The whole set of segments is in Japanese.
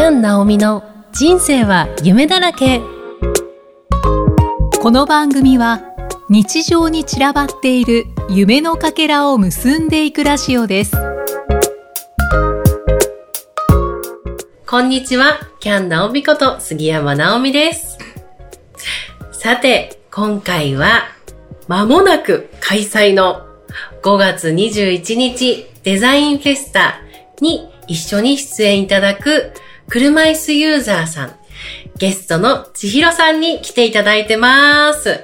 キャン・ナオミの人生は夢だらけ。この番組は日常に散らばっている夢のかけらを結んでいくラジオです。こんにちはキャン・ナオミこと杉山ナオミです。さて今回は間もなく開催の5月21日デザインフェスタに一緒に出演いただく車椅子ユーザーさん、ゲストの千尋さんに来ていただいてます。わ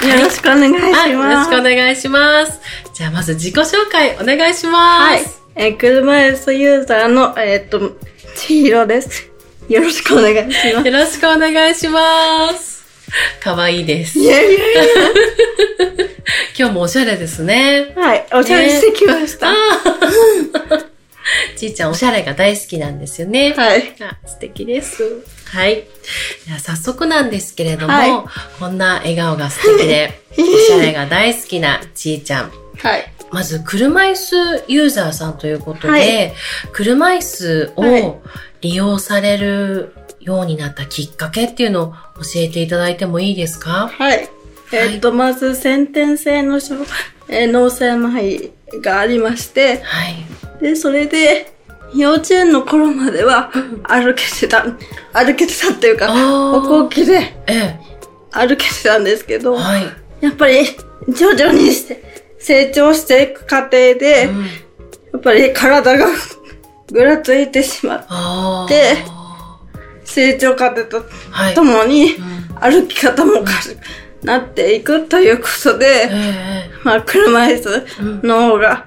ー よろしくお願いします、よろしくお願いします。じゃあまず自己紹介お願いします。はい。え車椅子ユーザーの、えー、っと、千尋です。よろしくお願いします。よろしくお願いします。かわいいです。いやいやいや。今日もおしゃれですね。はい、おしゃれしてきました。ちいちゃんおしゃれが大好きなんですよね。はい。あ素敵です。はい。では早速なんですけれども、はい、こんな笑顔が素敵で、おしゃれが大好きなちいちゃん。はい。まず、車椅子ユーザーさんということで、はい、車椅子を利用されるようになったきっかけっていうのを教えていただいてもいいですか？はい。えっ、と、まず先天性のえー、脳性麻痺がありまして、はい。で、それで、幼稚園の頃までは歩けてた、歩けてたっていうか、歩行器で歩けてたんですけど、はい、やっぱり徐々にして成長していく過程で、うん、やっぱり体がぐらついてしまって、成長過程とともに歩き方も軽くなっていくということで、まあ車椅子の方が、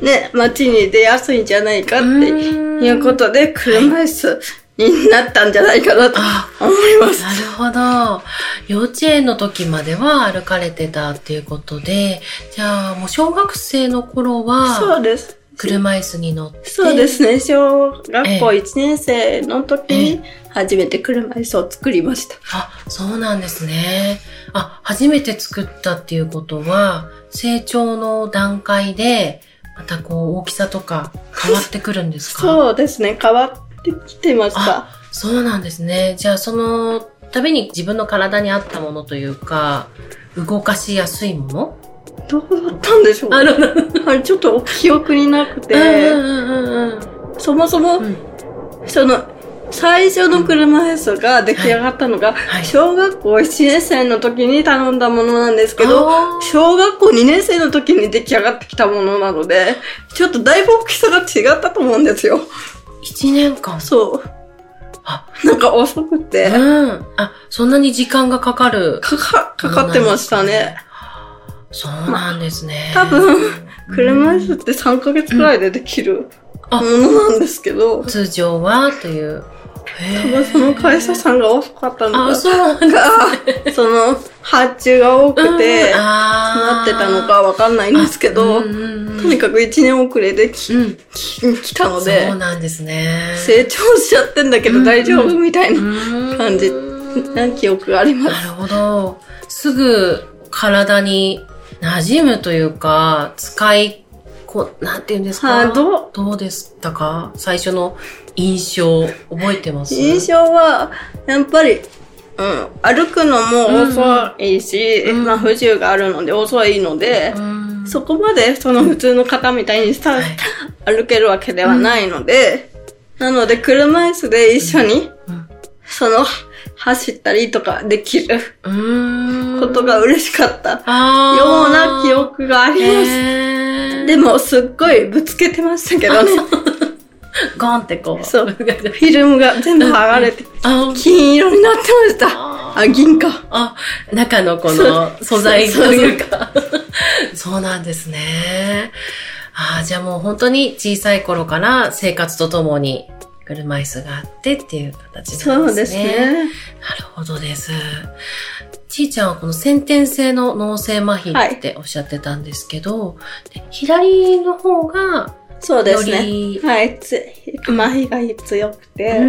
ね、街に出やすいんじゃないかっていうことで、車椅子になったんじゃないかなと思います。なるほど。幼稚園の時までは歩かれてたっていうことで、じゃあもう小学生の頃は、そうです。車椅子に乗って。そうですね。小学校1年生の時に初めて車椅子を作りました。あ、そうなんですね。あ、初めて作ったっていうことは、成長の段階で、またこう大きさとか変わってくるんですか？そうですね。変わってきてました。そうなんですね。じゃあそのために自分の体に合ったものというか、動かしやすいもの？どうだったんでしょう？あの、ちょっと記憶になくて、そもそも、うん、その、最初の車椅子が出来上がったのが、小学校1年生の時に頼んだものなんですけど、小学校2年生の時に出来上がってきたものなので、ちょっとだいぶ大きさが違ったと思うんですよ。1年間そう。あ、なんか遅くて。うん。あ、そんなに時間がかかる。かか、かかってましたね。そうなんですね。多分、車椅子って3ヶ月くらいでできるものなんですけど。通常はという。多分その会社さんが遅かったのか。あ、そ。その、発注が多くて、なってたのかわかんないんですけど、とにかく1年遅れでき、来たので、そうなんですね。成長しちゃってんだけど大丈夫みたいな感じな記憶があります。なるほど。すぐ体に馴染むというか、使い、こなんて言うんですか、どう？どうでしたか？最初の印象、覚えてます？印象は、やっぱり、うん、歩くのも遅いし、うん、まあ不自由があるので遅いので、うん、そこまでその普通の方みたいにさ、はい、歩けるわけではないので、なので車椅子で一緒に、その走ったりとかできることが嬉しかった。ような記憶があります。でもすっごいぶつけてましたけど。ね。ゴンってこう。そう。フィルムが全部剥がれて、金色になってました。あ、銀か。あ、中のこの素材というか。そう なんですね。ああ、じゃあもう本当に小さい頃から生活とともに車椅子があってっていう形なんですね。そうですね。なるほどです。ちーちゃんはこの先天性の脳性麻痺っておっしゃってたんですけど、はい、左の方がそうですね。はい。つ麻痺が強くて。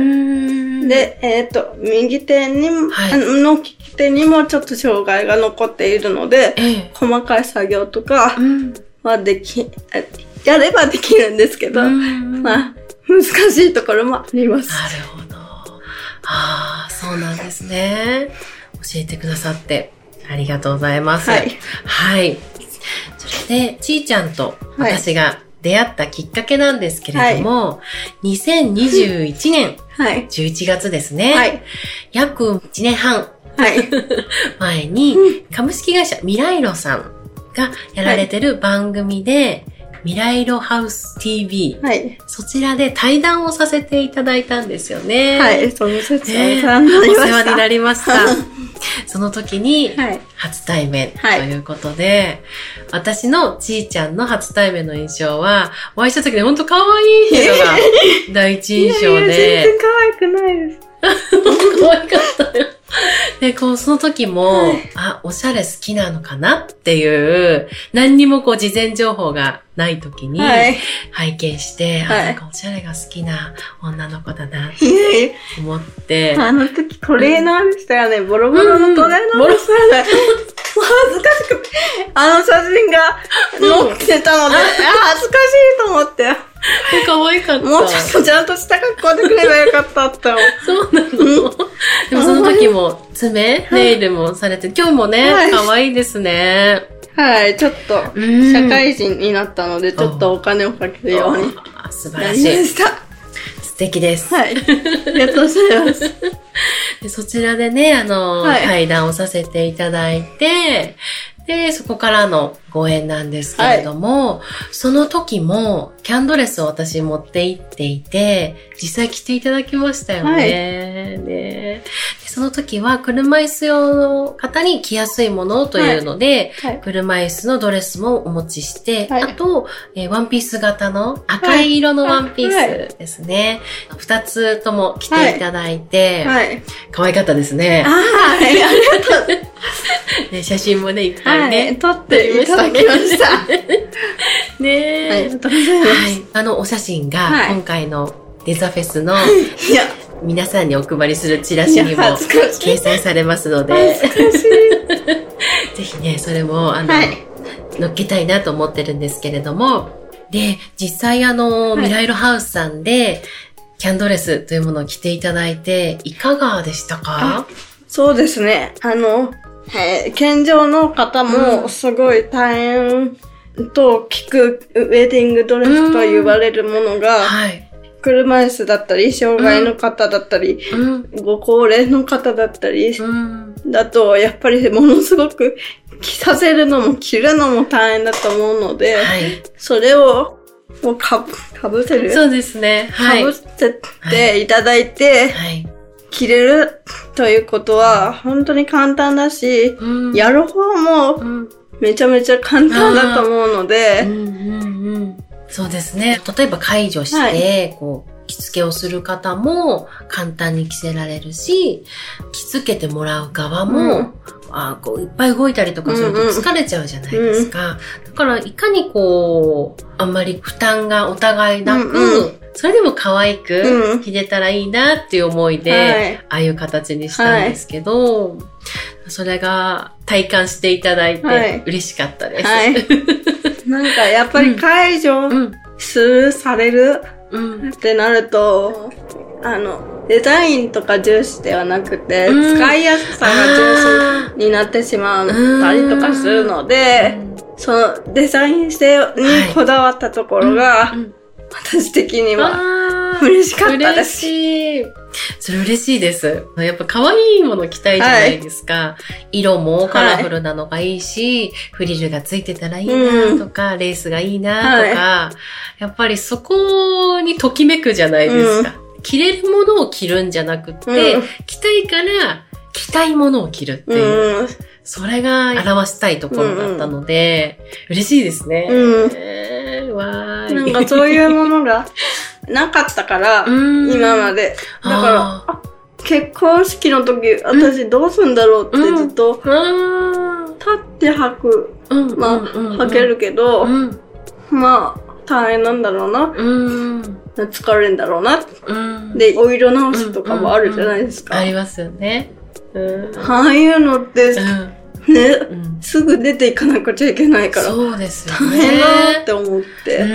で、えっ、ー、と、右手にも、はい、の利き手にもちょっと障害が残っているので、ええ、細かい作業とかはでき、やればできるんですけど、まあ、難しいところもあります。なるほど。ああ、そうなんですね。教えてくださってありがとうございます。はい。はい。それで、ちーちゃんと私が出会ったきっかけなんですけれども、2021年はい。11月ですね。はい。約1年半はい。前に、株式会社ミライロさんがやられてる番組で、ミライロハウス TV、はい。そちらで対談をさせていただいたんですよね。はい。その説ね明さんになりました。お世話になりました。その時に、はい。初対面とはいいうことで、私のちーちゃんの初対面の印象は、お会いした時に本当可愛いっていうのが第一印象いやいや全で、然可愛くないです。可愛かったよ。で、こう、その時も、はい。あ、おしゃれ好きなのかなっていう、何にもこう、事前情報がない時に、はい。拝見して、あ、はい。なんかおしゃれが好きな女の子だな、いやいやと思って、あの時トレーナーでしたよね。ボロボロのトレーナーでしたよね。もう 恥ずかしくて、あの写真が載ってたので、あ恥ずかしいと思って、可愛かった。もうちょっとちゃんとした格好でくればよかったって。そうなの。でもその時も爪、ネイルもされて、今日もね、はい可愛いですね。はい、ちょっと、うん社会人になったので、ちょっとお金をかけるように素晴らしい。ました。素敵です。はい。ありがとうございます。でそちらでね、あの、はい対談をさせていただいて、で、そこからのご縁なんですけれども、その時も、キャンドレスを私持って行っていて、実際着ていただきましたよね。はいねでその時は、車椅子用の方に着やすいものというので、はい。車椅子のドレスもお持ちして、はいあと、えーワンピース型の赤い色のワンピースですね。二、つとも着ていただいて、はい。可愛かったですねあ。はい。ありがとう。ね写真もね、いっぱいはい。ね。撮っていただきました。はねい。ありがとうございます。はい。あのお写真が、はい今回のデザフェスのいや、皆さんにお配りするチラシにも掲載されますので。ぜひね、それも、あの、はい。乗っけたいなと思ってるんですけれども、で、実際あの、はいミライロハウスさんで、キャンドレスというものを着ていただいて、いかがでしたか？そうですね。あの、えー健常の方うんもすごい大変と聞くウェディングドレスと言われるものが、はい。車椅子だったり、障害の方だったり、うん。ご高齢の方だったり、うん。だと、やっぱりものすごく着させるのも着るのも大変だと思うので、はい。それをもうかぶ、かぶせる？そうですね。はい。かぶせていただいて、はい。着れるということは本当に簡単だし、うんやる方もうん。めちゃめちゃ簡単だと思うのうで、んうんうん。そうですね。例えば解除して、こう、着付けをする方も簡単に着せられるし、着付けてもらう側も、うん。あこういっぱい動いたりとかするとうんうん疲れちゃうじゃないですか。だから、いかにこう、あんまり負担がお互いなく、うんうそれでも可愛うくん。着れたらいいなっていう思いで、はい。ああいう形にしたんですけど、それが体感していただいはい。て嬉しかったです。はい。なんかやっぱり解除うん。する、されるうん。ってなると、あの、デザインとか重視ではなくて、うん使いやすさが重視になってしまったりとかするので、そのデザイン性にこだわったところが、うん私的には嬉しかったです。嬉しい。それ嬉しいです。やっぱ可愛いもの着たいじゃないですか。色もカラフルなのがいいし、フリルがついてたらいいなとか、レースがいいなとか、やっぱりそこにときめくじゃないですか。着れるものを着るんじゃなくって、うん着たいから着たいものを着るっていう。うん。それが表したいところだったので、嬉しいですね。うんえー、わーい。なんかそういうものが なかったから、うん今まで。だから、結婚式の時、私どうすんだろうってずっと、あ立って履く。まあ、履けるけど、うんまあ、大変なんだろうな。うん疲れるんだろうな。うんで、お色直しとかもあるじゃないですか。ありますよね。うんああいうのって、ね、うんすぐ出ていかなくちゃいけないから、そうですよ大変だなっね。て思って。う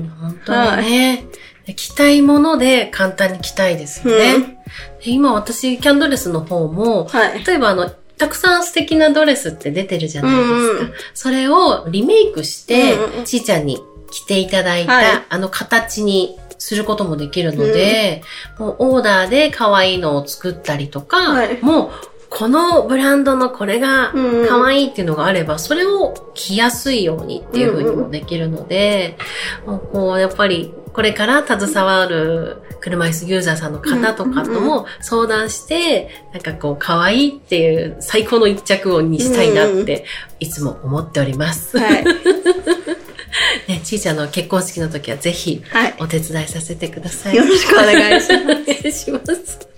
ん、本当にね。着たいもので簡単に着たいですよね。うん。で今私、キャンドレスの方も、はい。例えばあの、たくさん素敵なドレスって出てるじゃないですか。うんうん。それをリメイクして、うんうん。ちーちゃんに着ていただいた、はい。あの形にすることもできるので、もうオーダーで可愛いのを作ったりとか、はい。もうこのブランドのこれがうんうん。可愛いっていうのがあれば、それを着やすいようにっていう風にもできるので、もうこうやっぱりこれから携わる車椅子ユーザーさんの方とかとも相談して、なんかこう可愛いっていう最高の一着をにしたいなっていつも思っております。はい。ね、ちーちゃんの結婚式の時はぜひはい。お手伝いさせてください。よろしくお願いします。お願いします。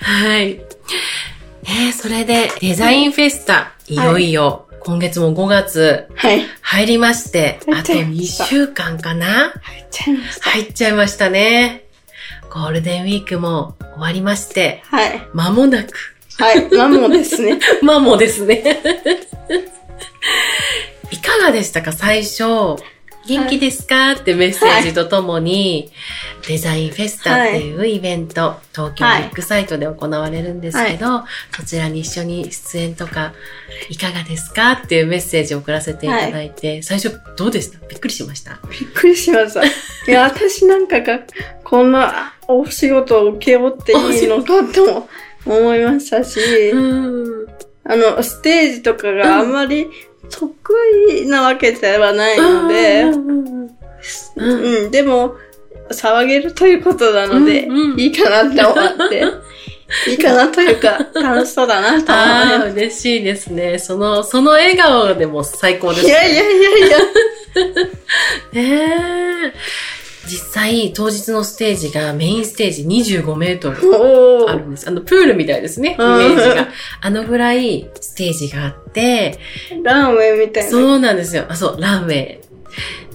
はい。ねそれでデザインフェスタ、いよいよ今月も5月はい。入りまして、入っあと2ちゃいました週間かな？入っちゃいました。入っちゃいましたね。ゴールデンウィークも終わりまして、はい。間もなく、はい。マモですね。まあもうですね。いかがでしたか？最初。元気ですか？ってメッセージとともに、デザインフェスタっていうイベント、東京ビッグサイトで行われるんですけど、そちらに一緒に出演とか、いかがですか？っていうメッセージを送らせていただいて、最初どうでした？びっくりしました？びっくりしました。いや、私なんかが、こんなお仕事を請け負っていいのかとも思いましたし、うん。あの、ステージとかがあんまり得意なわけではないので、うんでも、騒げるということなので、うんうんいいかなって思って、いいかなというか、楽しそうだなとああ、思いま嬉しいですね。その、その笑顔でも最高ですす。いね。やいやいやいや、ねえ。実際、当日のステージがメインステージ25メートルあるんです。あの、プールみたいですね、イメうんージが。あのぐらいステージがあって、ランウェイみたいな。そうなんですよ。あ、そう、ランウェイ。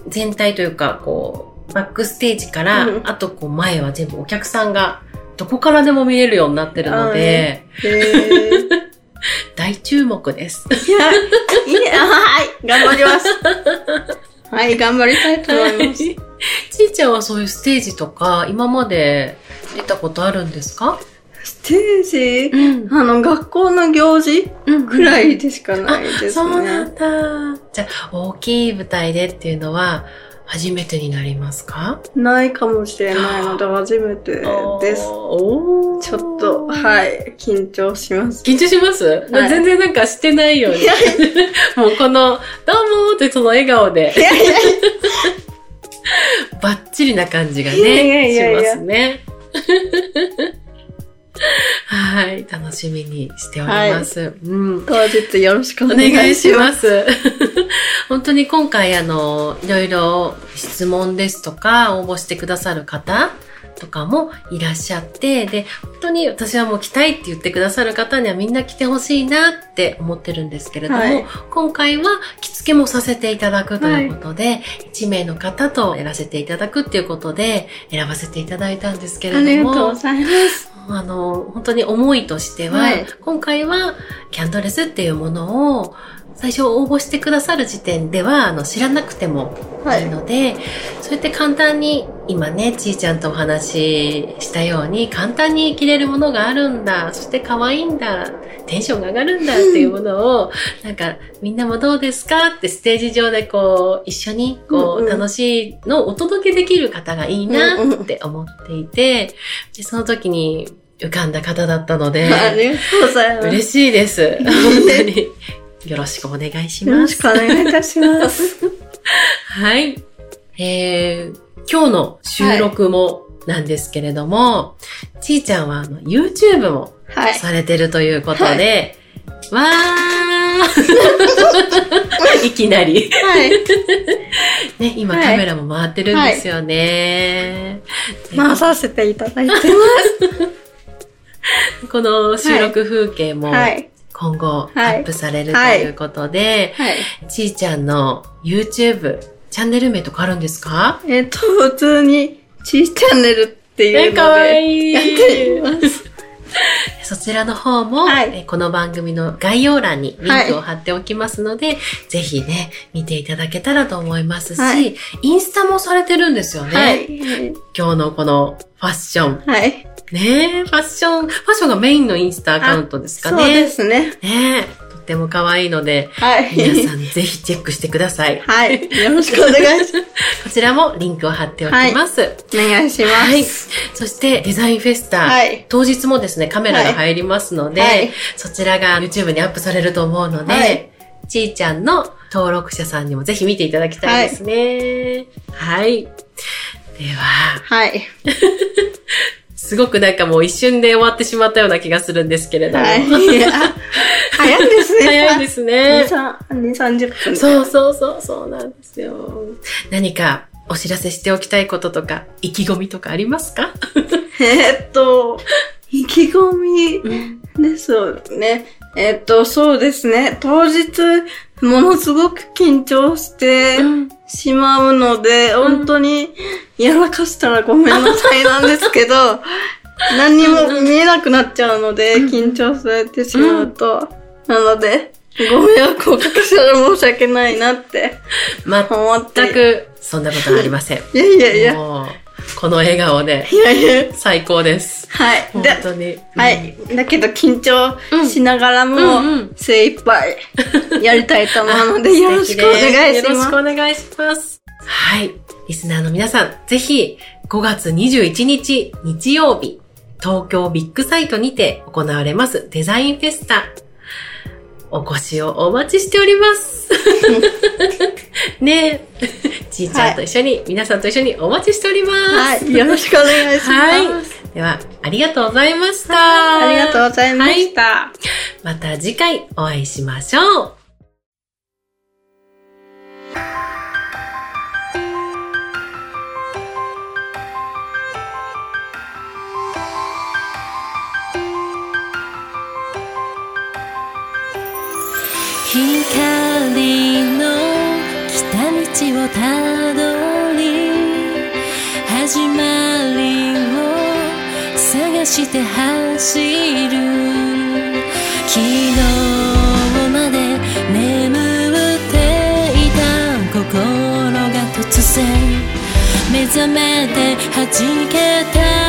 全体というか、こう、バックステージから、うんあとこう前は全部お客さんがどこからでも見れるようになってるので、大注目です。いや、いや、はい、頑張ります。はい、頑張りたいと思います。ちーちゃんはそういうステージとか、今まで出たことあるんですか？ステージ、ん。あの、学校の行事くらいでしかないですね。そうなんだ。じゃあ、大きい舞台でっていうのは、初めてになりますか？ないかもしれないので、初めてです。ちょっと、はい、緊張します。緊張します、はい全然なんかしてないように。もうこの、どうもーってその笑顔でい、やいや、バッチリな感じがね、いやいやいやいやしますね。はい、楽しみにしております。うん。当日よろしくおお願願いしま。す。本当に今回あの、いろいろ質問ですとか、応募してくださる方とかもいらっしゃって、で、本当に私はもう来たいって言ってくださる方にはみんな来てほしいなって思ってるんですけれども、はい。今回は着付けもさせていただくということで、1名の方とやらせていただくっていうことで選ばせていただいたんですけれあども、りがとうございます。あの、本当に思いとしては、はい。今回はキャンドレスっていうものを最初応募してくださる時点ではあの知らなくてもいいので、そうやって簡単に今ね、ちーちゃんとお話ししたように簡単に着れるものがあるんだ、そして可愛いんだ、テンションが上がるんだっていうものを、なんかみんなもどうですかってステージ上でこう一緒にこうんううん楽しいのをお届けできる方がいいなって思っていて、でその時に浮かんだ方だったので、あ。嬉しいです。本当に。よろしくお願いします。よろしくお願いいたします。はい。えー、今日の収録もなんですけれども、ちーちゃんはあの YouTube もはい。されてるということで、わー いきなり。はい。ね、今はいカメラも回ってるんですよね。で回させていただいてまこの収録風景もす。はい。今後アはいップされるということで、はい。ちーちゃんの YouTube、チャンネル名とかあるんですか？えっと、普通に、ちーチャンネルっていうので、かわいい。やっています。そちらの方も、はいえこの番組の概要欄にリンクを貼っておきますので、ぜひね、見ていただけたらと思いますし、はいインスタもされてるんですよね。はい。今日のこのファッション。はい。ねえ、ファッション、ファッションがメインのインスタアカウントですかね。そうですね。ねっても可愛いので、はい。皆さんぜひチェックしてください。はい。よろしくお願いします。こちらもリンクを貼っておきます。お願いします。はい。そしてデザインフェスタ、はい当日もですね、カメラが入りますので、はいそちらが YouTube にアップされると思うので、はいちーちゃんの登録者さんにもぜひ見ていただきたいですね。はい。では、はい。すごくなんかもう一瞬で終わってしまったような気がするんですけれども。はい。あ早いですね。早いですね。2、30分。そうそうそう、そうなんですよ。何かお知らせしておきたいこととか、意気込みとかありますか？えーっと、意気込みですよね。えーっと、そうですね。当日、ものすごく緊張してしまうので、本当にやらかしたらごめんなさいなんですけど、何にも見えなくなっちゃうので、緊張されてしまうと。なので、ご迷惑をおかけしたら申し訳ないなって思って。全くそんなことはありません。いやいやいや。この笑顔でいやいや。最高です。はい。本で当に。はい。だけど緊張しながらも精一杯やりたいと思うので、うん。よろしくお願いし素敵ですよろしく。お願いします。はい。リスナーの皆さん、ぜひ、5月21日日曜日、東京ビッグサイトにて行われますデザインフェスタ。お越しをお待ちしております。ねえ、ちーちゃんと一緒に、皆さんと一緒にお待ちしております。はい。よろしくお願いします。はい。では、ありがとうございました。ありがとうございました。また次回お会いしましょう。光道をたどり始まりを探して走る。昨日まで眠っていた心が突然。目覚めて弾けた。